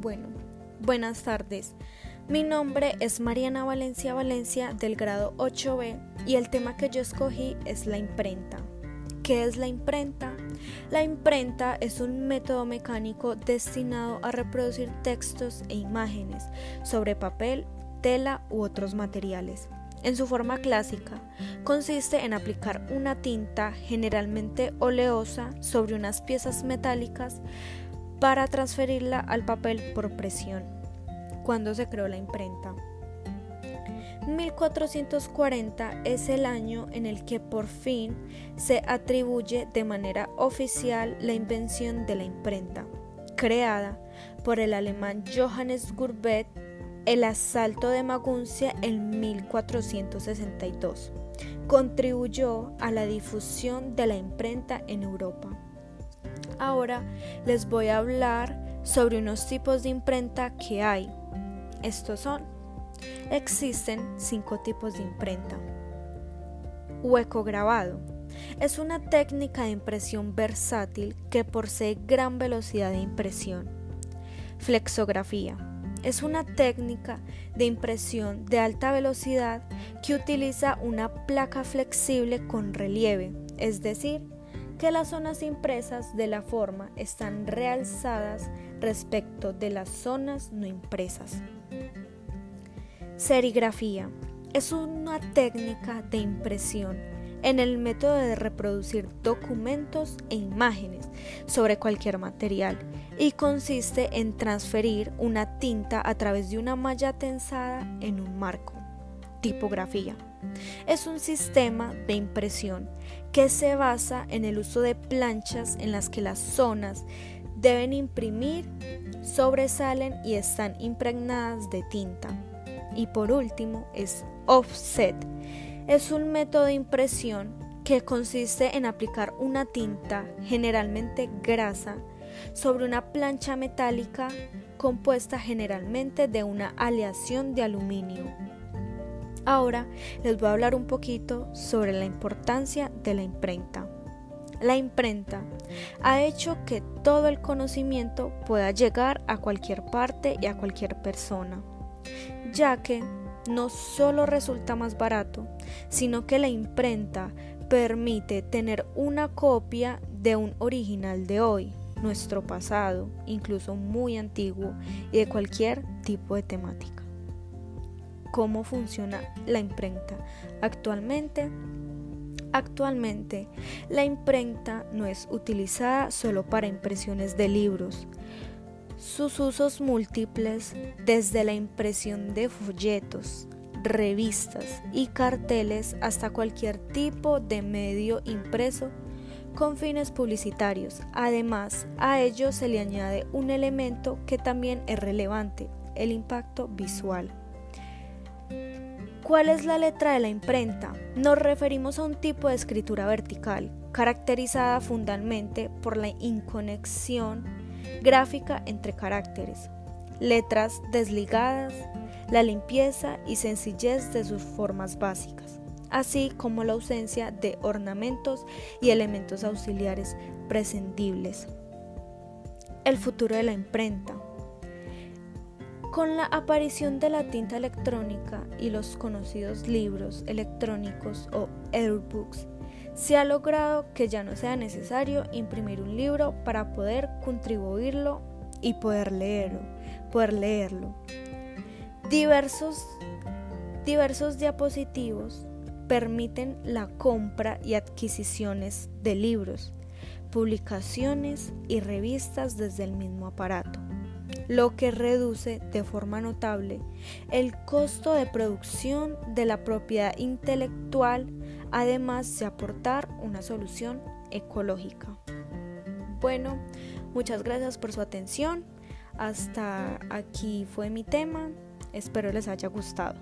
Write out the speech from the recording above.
Bueno, buenas tardes. Mi nombre es Mariana Valencia Valencia del grado 8B y el tema que yo escogí es la imprenta. ¿Qué es la imprenta? La imprenta es un método mecánico destinado a reproducir textos e imágenes sobre papel, tela u otros materiales. En su forma clásica, consiste en aplicar una tinta generalmente oleosa sobre unas piezas metálicas para transferirla al papel por presión. ¿Cuándo se creó la imprenta? 1440 es el año en el que por fin se atribuye de manera oficial la invención de la imprenta, creada por el alemán Johannes Gurbet el asalto de Maguncia en 1462. Contribuyó a la difusión de la imprenta en Europa. Ahora les voy a hablar sobre unos tipos de imprenta que hay. Estos son. Existen cinco tipos de imprenta. Hueco grabado. Es una técnica de impresión versátil que posee gran velocidad de impresión. Flexografía. Es una técnica de impresión de alta velocidad que utiliza una placa flexible con relieve, es decir, que las zonas impresas de la forma están realzadas respecto de las zonas no impresas. Serigrafía es una técnica de impresión en el método de reproducir documentos e imágenes sobre cualquier material y consiste en transferir una tinta a través de una malla tensada en un marco. Tipografía es un sistema de impresión que se basa en el uso de planchas en las que las zonas deben imprimir, sobresalen y están impregnadas de tinta. Y por último es offset. Es un método de impresión que consiste en aplicar una tinta, generalmente grasa, sobre una plancha metálica compuesta generalmente de una aleación de aluminio. Ahora les voy a hablar un poquito sobre la importancia de la imprenta. La imprenta ha hecho que todo el conocimiento pueda llegar a cualquier parte y a cualquier persona, ya que no solo resulta más barato, sino que la imprenta permite tener una copia de un original de hoy, nuestro pasado, incluso muy antiguo, y de cualquier tipo de temática cómo funciona la imprenta. Actualmente, actualmente la imprenta no es utilizada solo para impresiones de libros. Sus usos múltiples, desde la impresión de folletos, revistas y carteles hasta cualquier tipo de medio impreso con fines publicitarios. Además, a ello se le añade un elemento que también es relevante, el impacto visual. ¿Cuál es la letra de la imprenta? Nos referimos a un tipo de escritura vertical, caracterizada fundamentalmente por la inconexión gráfica entre caracteres, letras desligadas, la limpieza y sencillez de sus formas básicas, así como la ausencia de ornamentos y elementos auxiliares prescindibles. El futuro de la imprenta. Con la aparición de la tinta electrónica y los conocidos libros electrónicos o e-books, se ha logrado que ya no sea necesario imprimir un libro para poder contribuirlo y poder leerlo. Poder leerlo. Diversos, diversos diapositivos permiten la compra y adquisiciones de libros, publicaciones y revistas desde el mismo aparato lo que reduce de forma notable el costo de producción de la propiedad intelectual, además de aportar una solución ecológica. Bueno, muchas gracias por su atención. Hasta aquí fue mi tema. Espero les haya gustado.